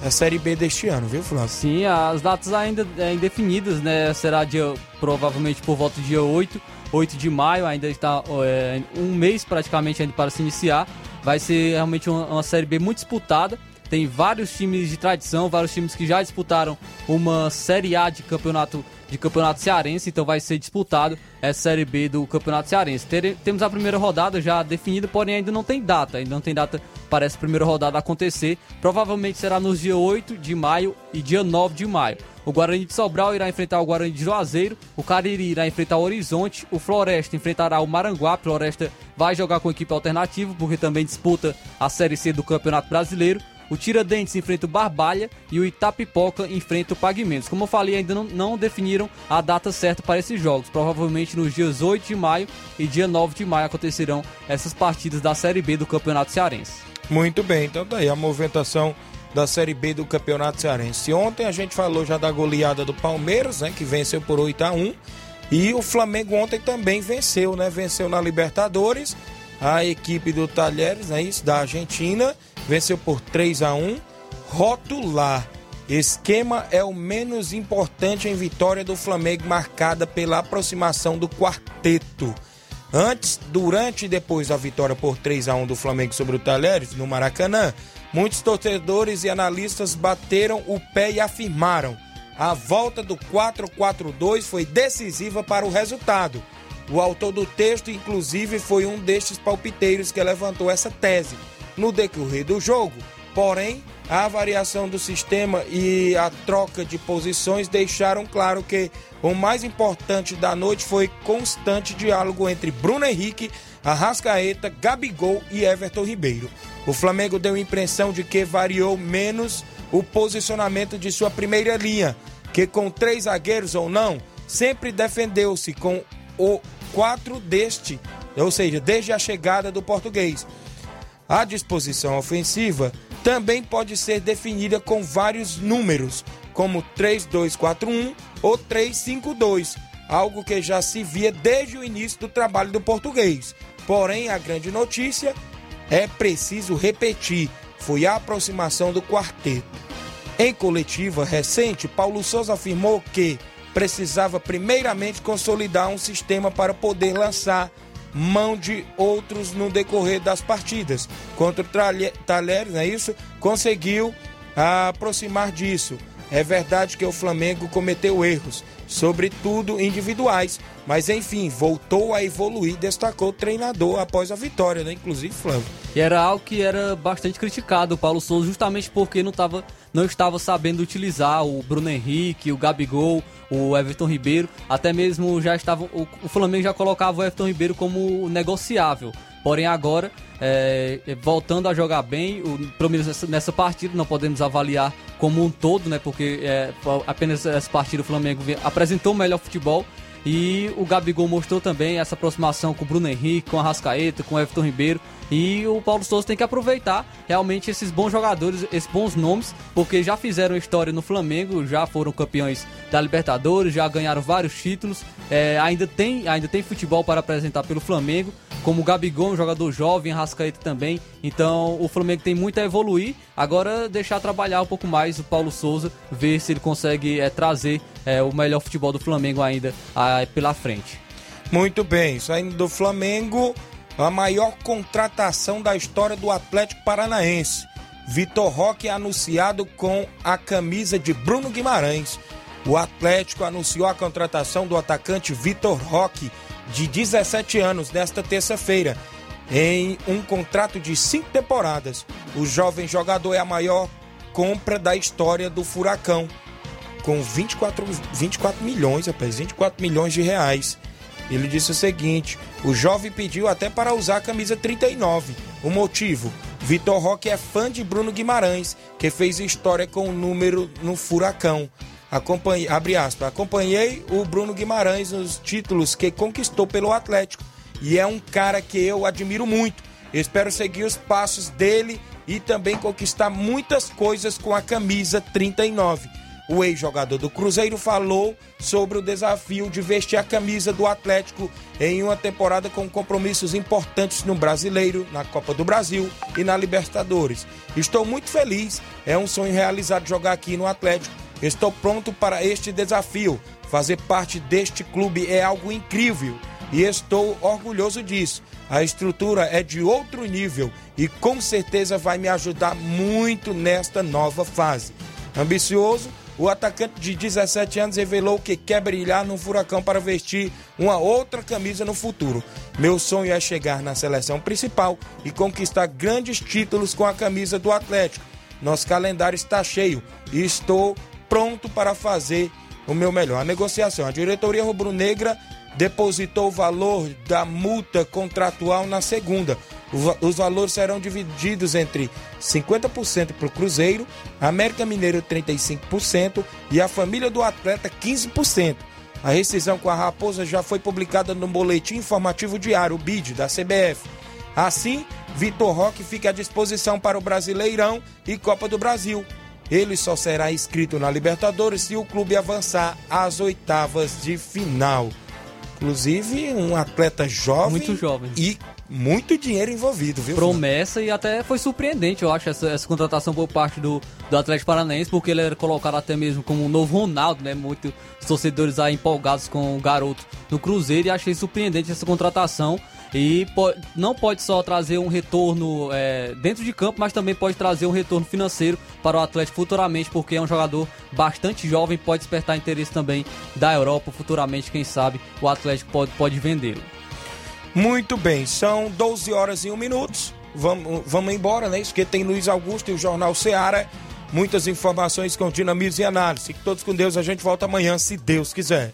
A Série B deste ano, viu, Flávio? Sim, as datas ainda é, indefinidas, né? Será dia, provavelmente por volta do dia 8, 8 de maio, ainda está é, um mês praticamente ainda para se iniciar. Vai ser realmente uma, uma Série B muito disputada tem vários times de tradição, vários times que já disputaram uma Série A de campeonato de campeonato cearense, então vai ser disputado essa Série B do campeonato cearense. temos a primeira rodada já definida, porém ainda não tem data, ainda não tem data para essa primeira rodada acontecer. Provavelmente será nos dia 8 de maio e dia 9 de maio. O Guarani de Sobral irá enfrentar o Guarani de Juazeiro, o Cariri irá enfrentar o Horizonte, o Floresta enfrentará o Maranguá. Floresta vai jogar com equipe alternativa, porque também disputa a Série C do Campeonato Brasileiro. O Tiradentes enfrenta o Barbalha e o Itapipoca enfrenta o Pagamentos. Como eu falei, ainda não, não, definiram a data certa para esses jogos. Provavelmente nos dias 8 de maio e dia 9 de maio acontecerão essas partidas da Série B do Campeonato Cearense. Muito bem, então daí tá a movimentação da Série B do Campeonato Cearense. Ontem a gente falou já da goleada do Palmeiras, né, que venceu por 8 a 1 e o Flamengo ontem também venceu, né? Venceu na Libertadores a equipe do Talheres, né, isso, da Argentina venceu por 3 a 1. Rotular. Esquema é o menos importante em vitória do Flamengo, marcada pela aproximação do quarteto. Antes, durante e depois da vitória por 3 a 1 do Flamengo sobre o Talheres, no Maracanã, muitos torcedores e analistas bateram o pé e afirmaram: a volta do 4-4-2 foi decisiva para o resultado. O autor do texto, inclusive, foi um destes palpiteiros que levantou essa tese. No decorrer do jogo, porém, a variação do sistema e a troca de posições deixaram claro que o mais importante da noite foi constante diálogo entre Bruno Henrique, Arrascaeta, Gabigol e Everton Ribeiro. O Flamengo deu a impressão de que variou menos o posicionamento de sua primeira linha, que com três zagueiros ou não, sempre defendeu-se com o 4 deste, ou seja, desde a chegada do português. A disposição ofensiva também pode ser definida com vários números, como 3-2-4-1 ou 3-5-2, algo que já se via desde o início do trabalho do português. Porém, a grande notícia é preciso repetir: foi a aproximação do quarteto. Em coletiva recente, Paulo Souza afirmou que precisava primeiramente consolidar um sistema para poder lançar mão de outros no decorrer das partidas. Contra o Talheres, não é isso? Conseguiu aproximar disso. É verdade que o Flamengo cometeu erros, sobretudo individuais, mas enfim, voltou a evoluir, destacou o treinador após a vitória, né? Inclusive Flamengo. E era algo que era bastante criticado o Paulo Souza, justamente porque não, tava, não estava sabendo utilizar o Bruno Henrique, o Gabigol, o Everton Ribeiro, até mesmo já estava. O, o Flamengo já colocava o Everton Ribeiro como negociável. Porém, agora, é, voltando a jogar bem, o, pelo menos nessa, nessa, partida, não podemos avaliar como um todo, né? Porque é, apenas essa partida o Flamengo apresentou o melhor futebol e o Gabigol mostrou também essa aproximação com o Bruno Henrique, com a Rascaeta, com o Everton Ribeiro. E o Paulo Souza tem que aproveitar realmente esses bons jogadores, esses bons nomes, porque já fizeram história no Flamengo, já foram campeões da Libertadores, já ganharam vários títulos. É, ainda, tem, ainda tem futebol para apresentar pelo Flamengo como o Gabigol, um jogador jovem, Rascaeta também. Então o Flamengo tem muito a evoluir. Agora deixar trabalhar um pouco mais o Paulo Souza, ver se ele consegue é, trazer é, o melhor futebol do Flamengo ainda a, pela frente. Muito bem, saindo do Flamengo, a maior contratação da história do Atlético Paranaense. Vitor Roque é anunciado com a camisa de Bruno Guimarães. O Atlético anunciou a contratação do atacante Vitor Roque de 17 anos nesta terça-feira, em um contrato de cinco temporadas. O jovem jogador é a maior compra da história do Furacão, com 24, 24 milhões, rapaz, 24 milhões de reais. Ele disse o seguinte: o jovem pediu até para usar a camisa 39. O motivo? Vitor Roque é fã de Bruno Guimarães, que fez história com o número no Furacão. Acompanhei, abre aspas, acompanhei o Bruno Guimarães nos títulos que conquistou pelo Atlético e é um cara que eu admiro muito. Espero seguir os passos dele e também conquistar muitas coisas com a camisa 39. O ex-jogador do Cruzeiro falou sobre o desafio de vestir a camisa do Atlético em uma temporada com compromissos importantes no Brasileiro, na Copa do Brasil e na Libertadores. Estou muito feliz, é um sonho realizado jogar aqui no Atlético Estou pronto para este desafio. Fazer parte deste clube é algo incrível e estou orgulhoso disso. A estrutura é de outro nível e com certeza vai me ajudar muito nesta nova fase. Ambicioso, o atacante de 17 anos revelou que quer brilhar no Furacão para vestir uma outra camisa no futuro. Meu sonho é chegar na seleção principal e conquistar grandes títulos com a camisa do Atlético. Nosso calendário está cheio e estou pronto para fazer o meu melhor. A negociação. A diretoria rubro-negra depositou o valor da multa contratual na segunda. Os valores serão divididos entre 50% para o Cruzeiro, América Mineiro 35% e a família do atleta 15%. A rescisão com a Raposa já foi publicada no Boletim Informativo Diário, o BID, da CBF. Assim, Vitor Roque fica à disposição para o Brasileirão e Copa do Brasil. Ele só será inscrito na Libertadores se o clube avançar às oitavas de final. Inclusive, um atleta jovem, jovem. e muito dinheiro envolvido, viu? Promessa e até foi surpreendente, eu acho, essa, essa contratação por parte do, do Atlético Paranaense, porque ele era colocado até mesmo como um novo Ronaldo, né? Muitos torcedores aí empolgados com o garoto no Cruzeiro e achei surpreendente essa contratação. E po não pode só trazer um retorno é, dentro de campo, mas também pode trazer um retorno financeiro para o Atlético futuramente, porque é um jogador bastante jovem, pode despertar interesse também da Europa futuramente, quem sabe o Atlético pode, pode vendê-lo. Muito bem, são 12 horas e 1 minuto. Vamos, vamos embora, né? Isso que tem Luiz Augusto e o Jornal Seara. Muitas informações com dinamismo e análise. Fique todos com Deus. A gente volta amanhã, se Deus quiser.